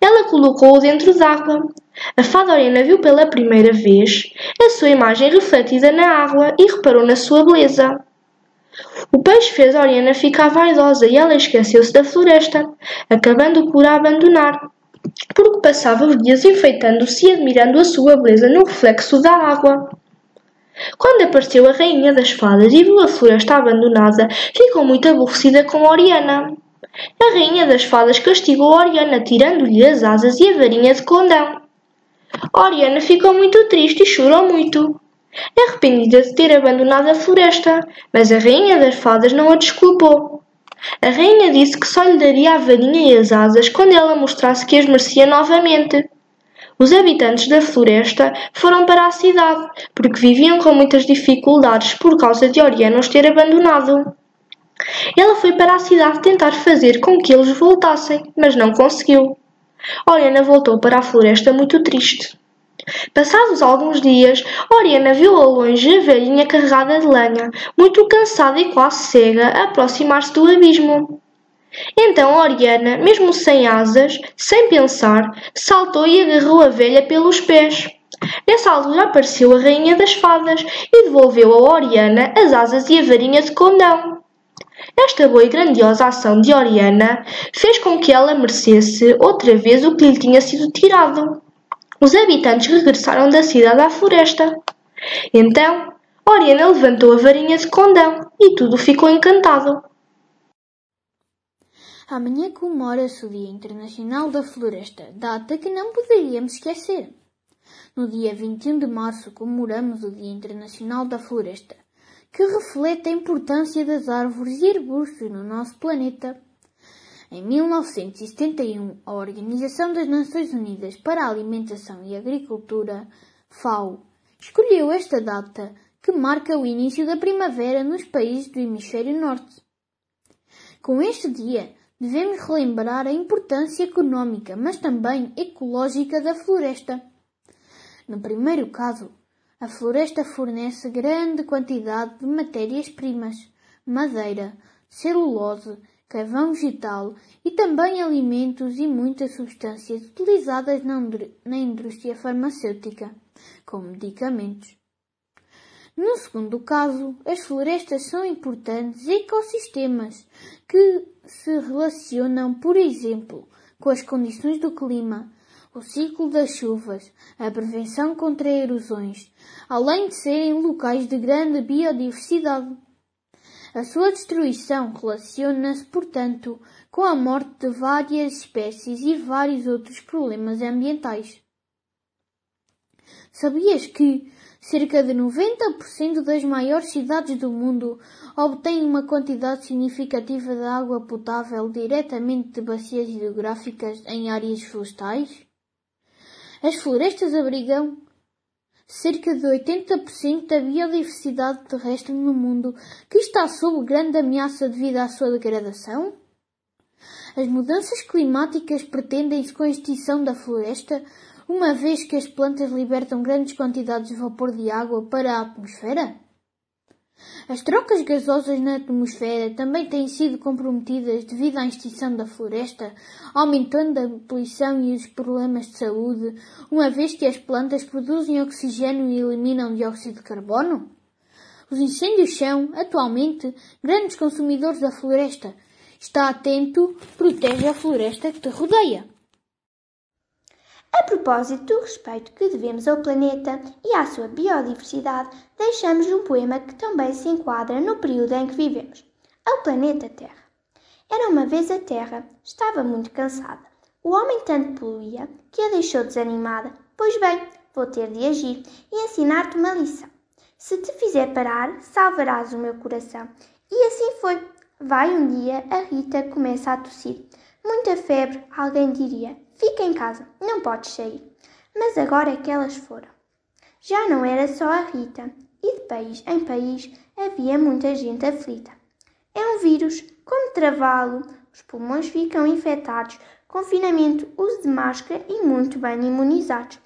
Ela colocou-o dentro d'água. A fada Oriana viu pela primeira vez a sua imagem refletida na água e reparou na sua beleza. O peixe fez Oriana ficar vaidosa e ela esqueceu-se da floresta, acabando por a abandonar, porque passava os dias enfeitando-se e admirando a sua beleza no reflexo da água. Quando apareceu a rainha das fadas e viu a floresta abandonada, ficou muito aborrecida com Oriana. A rainha das fadas castigou Oriana, tirando-lhe as asas e a varinha de condão. Oriana ficou muito triste e chorou muito. Arrependida de ter abandonado a floresta, mas a rainha das fadas não a desculpou. A rainha disse que só lhe daria a varinha e as asas quando ela mostrasse que as merecia novamente. Os habitantes da floresta foram para a cidade, porque viviam com muitas dificuldades por causa de Oriana os ter abandonado. Ela foi para a cidade tentar fazer com que eles voltassem, mas não conseguiu. Oriana voltou para a floresta muito triste. Passados alguns dias, Oriana viu ao longe a velhinha carregada de lenha, muito cansada e quase cega, aproximar-se do abismo. Então Oriana, mesmo sem asas, sem pensar, saltou e agarrou a velha pelos pés. Nessa altura apareceu a rainha das fadas e devolveu a Oriana as asas e a varinha de condão. Esta boa e grandiosa ação de Oriana fez com que ela merecesse outra vez o que lhe tinha sido tirado. Os habitantes regressaram da cidade à floresta. Então, Oriana levantou a varinha de condão e tudo ficou encantado. Amanhã comemora-se o Dia Internacional da Floresta, data que não poderíamos esquecer. No dia 21 de março comemoramos o Dia Internacional da Floresta, que reflete a importância das árvores e arbustos no nosso planeta. Em 1971, a Organização das Nações Unidas para a Alimentação e Agricultura, FAO, escolheu esta data que marca o início da primavera nos países do hemisfério norte. Com este dia, devemos relembrar a importância económica, mas também ecológica da floresta. No primeiro caso, a floresta fornece grande quantidade de matérias-primas, madeira, celulose, carvão vegetal e também alimentos e muitas substâncias utilizadas na indústria farmacêutica, como medicamentos. No segundo caso, as florestas são importantes ecossistemas que se relacionam, por exemplo, com as condições do clima, o ciclo das chuvas, a prevenção contra erosões, além de serem locais de grande biodiversidade. A sua destruição relaciona-se, portanto, com a morte de várias espécies e vários outros problemas ambientais. Sabias que cerca de 90% das maiores cidades do mundo obtêm uma quantidade significativa de água potável diretamente de bacias hidrográficas em áreas florestais? As florestas abrigam cerca de 80% da biodiversidade terrestre no mundo que está sob grande ameaça devido à sua degradação? As mudanças climáticas pretendem-se com a extinção da floresta uma vez que as plantas libertam grandes quantidades de vapor de água para a atmosfera? As trocas gasosas na atmosfera também têm sido comprometidas devido à extinção da floresta, aumentando a poluição e os problemas de saúde, uma vez que as plantas produzem oxigênio e eliminam dióxido de carbono? Os incêndios são, atualmente, grandes consumidores da floresta. Está atento, protege a floresta que te rodeia. A propósito do respeito que devemos ao planeta e à sua biodiversidade, deixamos um poema que também se enquadra no período em que vivemos. Ao planeta Terra. Era uma vez a Terra, estava muito cansada. O homem tanto poluía que a deixou desanimada. Pois bem, vou ter de agir e ensinar-te uma lição. Se te fizer parar, salvarás o meu coração. E assim foi. Vai um dia, a Rita começa a tossir. Muita febre, alguém diria. Fica em casa, não podes sair. Mas agora é que elas foram. Já não era só a Rita, e de país em país havia muita gente aflita. É um vírus, como travá-lo, os pulmões ficam infectados, confinamento, uso de máscara e muito bem imunizados.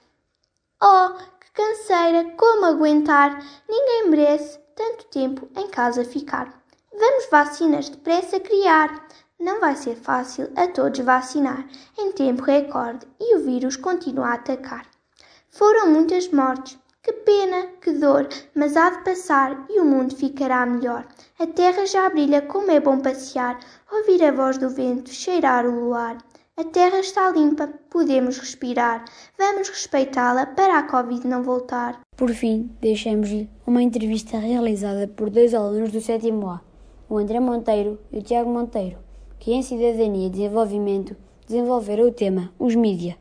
Oh, que canseira, como aguentar? Ninguém merece tanto tempo em casa ficar. Vamos vacinas depressa criar. Não vai ser fácil a todos vacinar em tempo recorde e o vírus continua a atacar. Foram muitas mortes. Que pena, que dor, mas há de passar e o mundo ficará melhor. A terra já brilha como é bom passear, ouvir a voz do vento, cheirar o luar. A terra está limpa, podemos respirar. Vamos respeitá-la para a Covid não voltar. Por fim, deixamos-lhe uma entrevista realizada por dois alunos do sétimo A, o André Monteiro e o Tiago Monteiro que em Cidadania e Desenvolvimento desenvolveram o tema Os Mídia.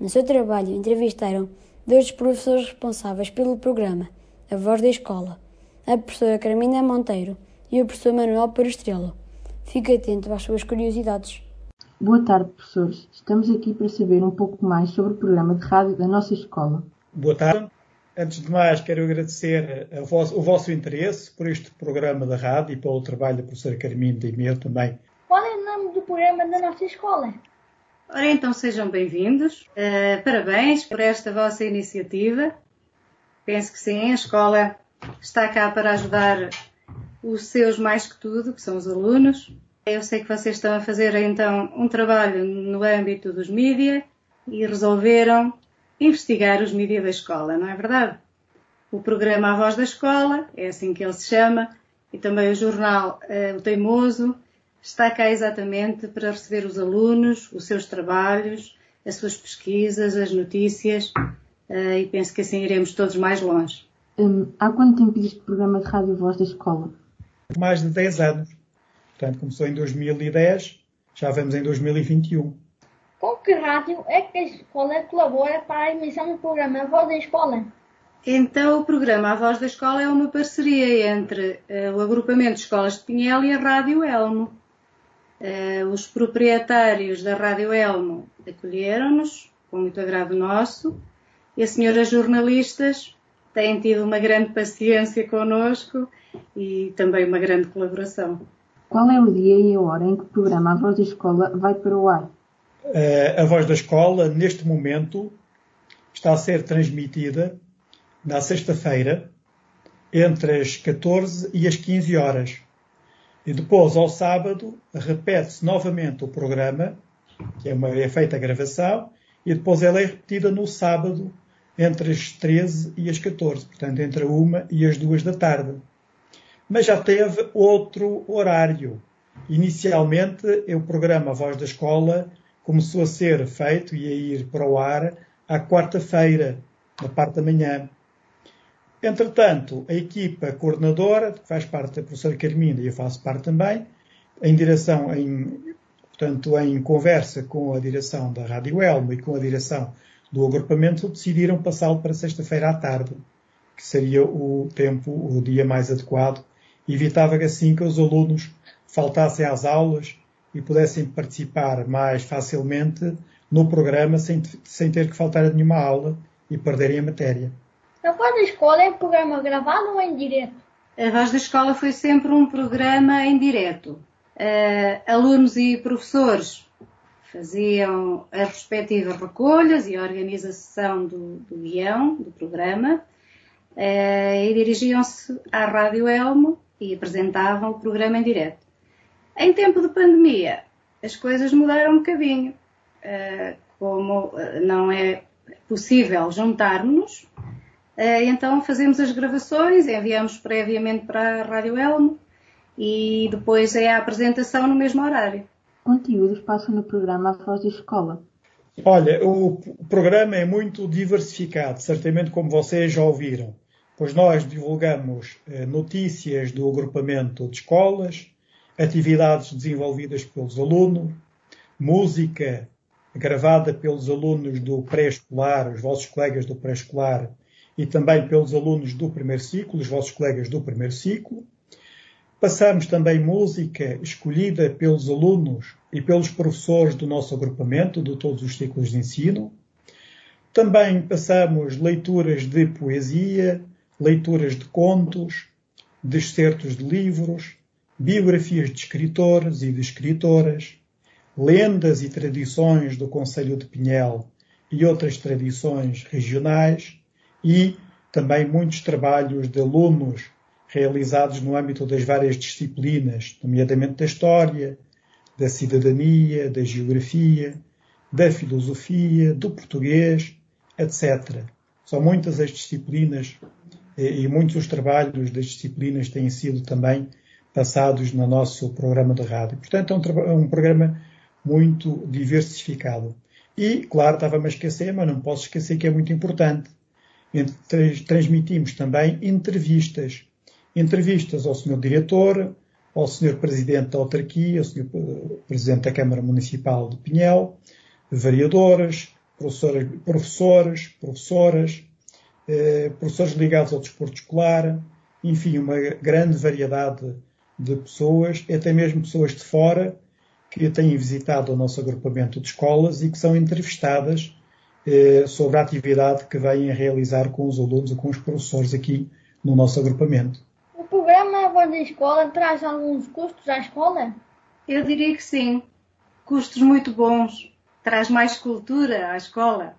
No seu trabalho, entrevistaram dois dos professores responsáveis pelo programa, a voz da escola, a professora Carmina Monteiro e o professor Manuel Perestrelo. Fique atento às suas curiosidades. Boa tarde, professores. Estamos aqui para saber um pouco mais sobre o programa de rádio da nossa escola. Boa tarde. Antes de mais, quero agradecer vosso, o vosso interesse por este programa da rádio e pelo trabalho da professora Carminda e meu também. Nome do programa da nossa escola? Ora, então sejam bem-vindos. Uh, parabéns por esta vossa iniciativa. Penso que sim, a escola está cá para ajudar os seus mais que tudo, que são os alunos. Eu sei que vocês estão a fazer então um trabalho no âmbito dos mídia e resolveram investigar os mídia da escola, não é verdade? O programa A Voz da Escola, é assim que ele se chama, e também o jornal uh, O Teimoso, está cá exatamente para receber os alunos, os seus trabalhos, as suas pesquisas, as notícias, uh, e penso que assim iremos todos mais longe. Um, há quanto tempo existe o programa de Rádio Voz da Escola? Mais de 10 anos. Portanto, começou em 2010, já vamos em 2021. Com que rádio é que a escola colabora para a emissão do programa A Voz da Escola? Então, o programa A Voz da Escola é uma parceria entre uh, o agrupamento de escolas de Pinhel e a Rádio Elmo. Uh, os proprietários da Rádio Elmo acolheram-nos, com muito agrado nosso, e as senhoras jornalistas têm tido uma grande paciência connosco e também uma grande colaboração. Qual é o dia e a hora em que o programa A Voz da Escola vai para o ar? Uh, a Voz da Escola, neste momento, está a ser transmitida na sexta-feira, entre as 14 e as 15 horas. E depois, ao sábado, repete-se novamente o programa, que é, uma, é feita a gravação, e depois ela é repetida no sábado, entre as 13 e as 14, portanto, entre a 1 e as 2 da tarde. Mas já teve outro horário. Inicialmente, o programa Voz da Escola começou a ser feito e a ir para o ar à quarta-feira, na parte da manhã. Entretanto, a equipa coordenadora, que faz parte da professora Carmina e eu faço parte também, em direção, em, portanto, em conversa com a direção da Rádio Elmo e com a direção do agrupamento, decidiram passá-lo para sexta-feira à tarde, que seria o tempo, o dia mais adequado. Evitava assim que os alunos faltassem às aulas e pudessem participar mais facilmente no programa sem, sem ter que faltar a nenhuma aula e perderem a matéria. A Voz da Escola é um programa gravado ou em direto? A Voz da Escola foi sempre um programa em direto. Uh, alunos e professores faziam as respectivas recolhas e a organização do, do guião, do programa, uh, e dirigiam-se à Rádio Elmo e apresentavam o programa em direto. Em tempo de pandemia, as coisas mudaram um bocadinho. Uh, como não é possível juntarmos, eh, então fazemos as gravações, enviamos previamente para a Rádio Elmo e depois é a apresentação no mesmo horário. Conteúdos passam no programa A Voz da Escola. Olha, o programa é muito diversificado, certamente como vocês já ouviram, pois nós divulgamos eh, notícias do agrupamento de escolas, atividades desenvolvidas pelos alunos, música gravada pelos alunos do pré-escolar, os vossos colegas do pré-escolar e também pelos alunos do primeiro ciclo, os vossos colegas do primeiro ciclo. Passamos também música escolhida pelos alunos e pelos professores do nosso agrupamento, de todos os ciclos de ensino. Também passamos leituras de poesia, leituras de contos, de excertos de livros, biografias de escritores e de escritoras, lendas e tradições do Conselho de Pinhel e outras tradições regionais, e também muitos trabalhos de alunos realizados no âmbito das várias disciplinas, nomeadamente da história, da cidadania, da geografia, da filosofia, do português, etc. São muitas as disciplinas e muitos os trabalhos das disciplinas têm sido também passados no nosso programa de rádio. Portanto, é um, é um programa muito diversificado. E, claro, estava-me a esquecer, mas não posso esquecer que é muito importante transmitimos também entrevistas. Entrevistas ao Sr. Diretor, ao Sr. Presidente da Autarquia, ao Sr. Presidente da Câmara Municipal de Pinhel, vereadoras, professores, professores, professoras, eh, professores ligados ao desporto escolar, enfim, uma grande variedade de pessoas, até mesmo pessoas de fora, que têm visitado o nosso agrupamento de escolas e que são entrevistadas eh, sobre a atividade que vêm a realizar com os alunos e com os professores aqui no nosso agrupamento. O programa Voz da Escola traz alguns custos à escola? Eu diria que sim. Custos muito bons. Traz mais cultura à escola.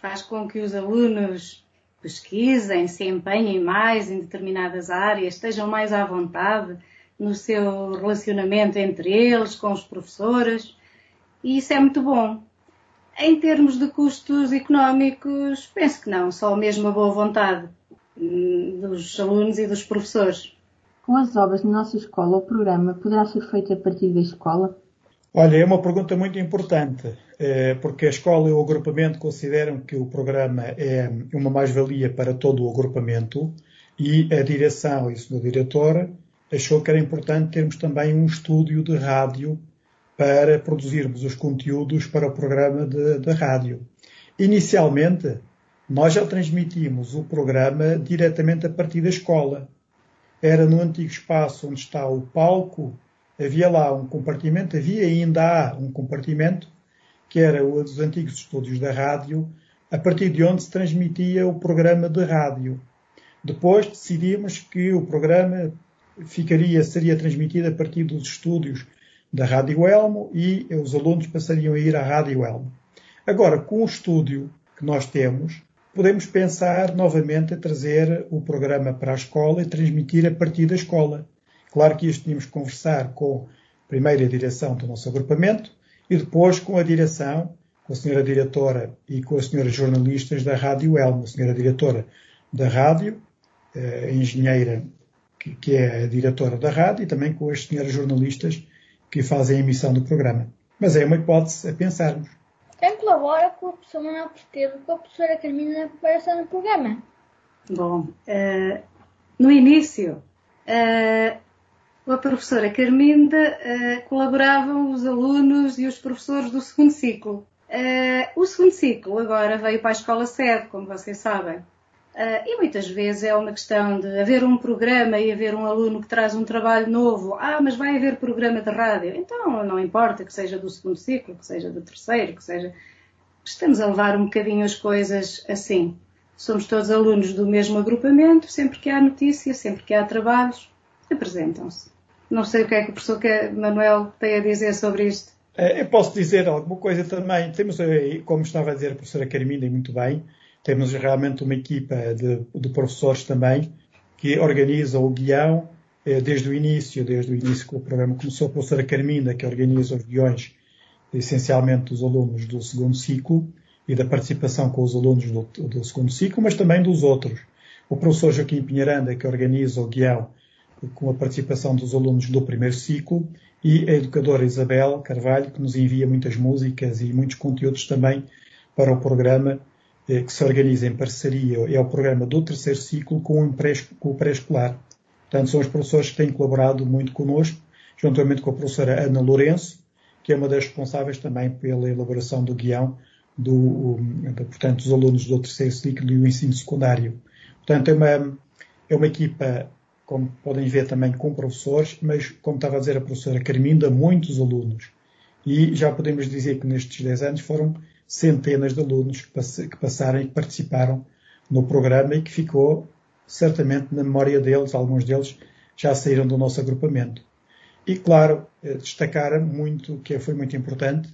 Faz com que os alunos pesquisem, se empenhem mais em determinadas áreas, estejam mais à vontade no seu relacionamento entre eles, com os professores, e isso é muito bom. Em termos de custos económicos, penso que não, só mesmo a boa vontade hum, dos alunos e dos professores. Com as obras na nossa escola, o programa poderá ser feito a partir da escola? Olha, é uma pergunta muito importante, eh, porque a escola e o agrupamento consideram que o programa é uma mais-valia para todo o agrupamento e a direção e o senhor diretor achou que era importante termos também um estúdio de rádio para produzirmos os conteúdos para o programa de rádio. Inicialmente, nós já transmitimos o programa diretamente a partir da escola. Era no antigo espaço onde está o palco, havia lá um compartimento, havia ainda há um compartimento, que era o dos antigos estúdios da rádio, a partir de onde se transmitia o programa de rádio. Depois decidimos que o programa ficaria, seria transmitida a partir dos estúdios da Rádio Elmo e os alunos passariam a ir à Rádio Elmo. Agora, com o estúdio que nós temos, podemos pensar novamente a trazer o programa para a escola e transmitir a partir da escola. Claro que isto tínhamos que conversar com a primeira direção do nosso agrupamento e depois com a direção, com a senhora diretora e com as senhoras jornalistas da Rádio Elmo, a senhora diretora da rádio, a engenheira que é a diretora da rádio, e também com as senhoras jornalistas que fazem a emissão do programa. Mas é uma hipótese a pensarmos. Quem colabora com o professor Manuel Porteiro com a professora Carmina na preparação do programa? Bom, uh, no início, uh, a professora Carminda uh, colaboravam os alunos e os professores do segundo ciclo. o segundo ciclo agora veio para a escola sede, como vocês sabem. Uh, e muitas vezes é uma questão de haver um programa e haver um aluno que traz um trabalho novo. Ah, mas vai haver programa de rádio. Então, não importa que seja do segundo ciclo, que seja do terceiro, que seja. Estamos a levar um bocadinho as coisas assim. Somos todos alunos do mesmo agrupamento, sempre que há notícia, sempre que há trabalhos, apresentam-se. Não sei o que é que o professor Manuel tem a dizer sobre isto. Eh, eu posso dizer alguma coisa também. Temos, como estava a dizer a professora Carmina, muito bem, temos realmente uma equipa de, de professores também que organiza o guião eh, desde o início, desde o início que o programa começou, a professora Carminda, que organiza os guiões essencialmente dos alunos do segundo ciclo e da participação com os alunos do, do segundo ciclo, mas também dos outros. O professor Joaquim Pinheiranda, que organiza o guião com a participação dos alunos do primeiro ciclo, e a educadora Isabel Carvalho, que nos envia muitas músicas e muitos conteúdos também para o programa que se organiza em parceria, é o programa do terceiro ciclo com o pré-escolar. Portanto, são os professores que têm colaborado muito connosco, juntamente com a professora Ana Lourenço, que é uma das responsáveis também pela elaboração do guião do, portanto, dos alunos do terceiro ciclo e do ensino secundário. Portanto, é uma, é uma equipa, como podem ver também, com professores, mas, como estava a dizer a professora Carminda, muitos alunos. E já podemos dizer que nestes 10 anos foram centenas de alunos que passaram e que participaram no programa e que ficou certamente na memória deles, alguns deles já saíram do nosso agrupamento. E, claro, eh, destacar muito, que foi muito importante,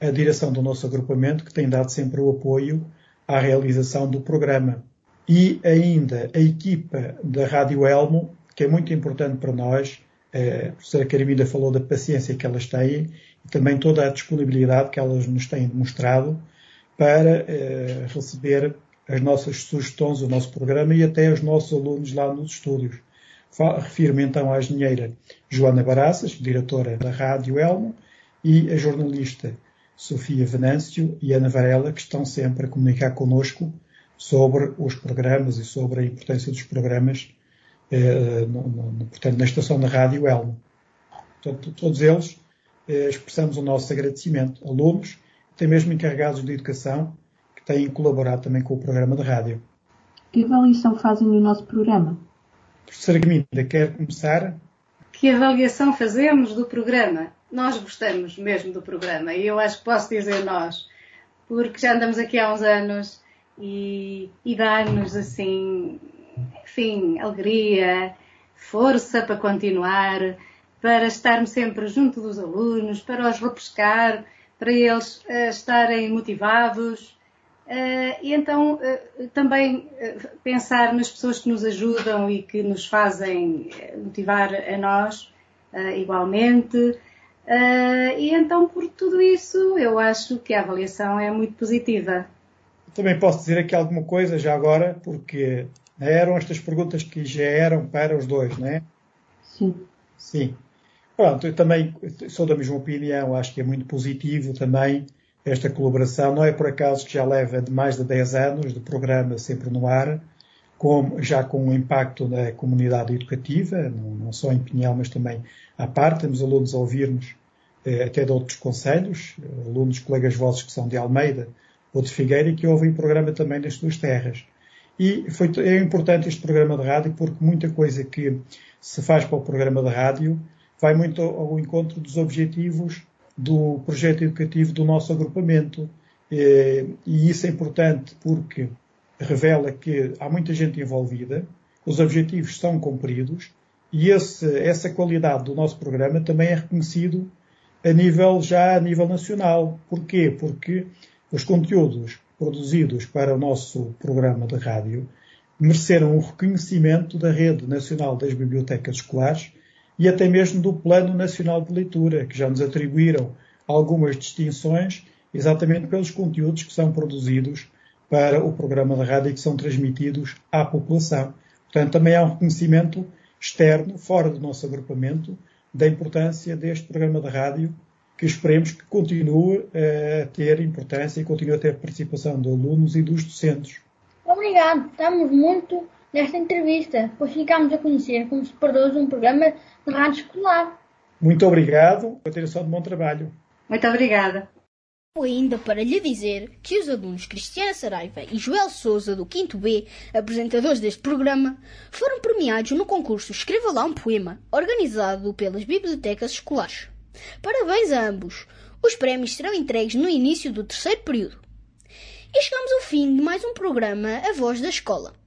a direção do nosso agrupamento, que tem dado sempre o apoio à realização do programa. E ainda a equipa da Rádio Elmo, que é muito importante para nós, eh, a professora Carimida falou da paciência que elas têm também toda a disponibilidade que elas nos têm demonstrado para eh, receber as nossas sugestões, o nosso programa e até os nossos alunos lá nos estúdios. Refiro-me então à engenheira Joana Baraças, diretora da Rádio Elmo, e a jornalista Sofia Venâncio e Ana Varela, que estão sempre a comunicar connosco sobre os programas e sobre a importância dos programas eh, no, no, portanto, na estação da Rádio Elmo. Portanto, todos eles expressamos o nosso agradecimento. Alunos, até mesmo encarregados de educação, que têm colaborado também com o programa de rádio. Que avaliação fazem no nosso programa? Professora Guiminda, quer começar? Que avaliação fazemos do programa? nós gostamos mesmo do programa e eu acho que posso dizer nós, porque já andamos aqui há uns anos e, e dá-nos assim, enfim, alegria, força para continuar, para estarmos sempre junto dos alunos, para os repescar, para eles uh, estarem motivados. Uh, e então uh, também pensar nas pessoas que nos ajudam e que nos fazem motivar a nós igualmente. e então por tudo isso eu acho que a avaliação é muito positiva. Também posso dizer aqui alguma coisa já agora, porque eram estas perguntas que já eram para os dois, não é? Sim. Sim. Pronto, eu também sou da mesma opinião, acho que é muito positivo também esta colaboração. Não é por acaso que já leva de mais de 10 anos de programa sempre no ar, com, já com um impacto na comunidade educativa, não, não, só em Pinhel, mas também à parte. Temos alunos a ouvir-nos eh, até de outros conselhos, alunos, colegas vossos que são de Almeida ou de Figueira e que ouvem o programa também nas suas terras. E foi, é importante este programa de rádio porque muita coisa que se faz para o programa de rádio vai muito ao encontro dos objetivos do projeto educativo do nosso agrupamento. E isso é importante porque revela que há muita gente envolvida, os objetivos são cumpridos e esse, essa qualidade do nosso programa também é reconhecido a nível, já a nível nacional. Porquê? Porque os conteúdos produzidos para o nosso programa de rádio mereceram o reconhecimento da Rede Nacional das Bibliotecas Escolares e até mesmo do Plano Nacional de Leitura, que já nos atribuíram algumas distinções exatamente pelos conteúdos que são produzidos para o programa de rádio e que são transmitidos à população. Portanto, também há um reconhecimento externo, fora do nosso agrupamento, da importância deste programa de rádio, que esperemos que continue a ter importância e continue a ter participação de alunos e dos docentes. Obrigado, estamos muito nesta entrevista, pois ficámos a conhecer como se produz um programa de rádio escolar. Muito obrigado, continuação de bom trabalho. Muito obrigada. Ainda para lhe dizer que os alunos Cristiana Saraiva e Joel Souza do 5 B, apresentadores deste programa, foram premiados no concurso Escreva lá um poema, organizado pelas bibliotecas escolares. Parabéns a ambos! Os prémios serão entregues no início do terceiro período. E chegamos ao fim de mais um programa A Voz da Escola.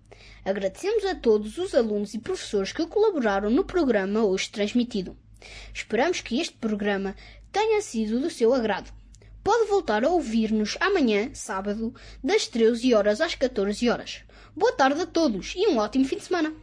Agradecemos a todos os alunos e professores que colaboraram no programa hoje transmitido. Esperamos que este programa tenha sido do seu agrado. Pode voltar a ouvir-nos amanhã, sábado, das 13 horas às 14 horas. Boa tarde a todos e um ótimo fim de semana.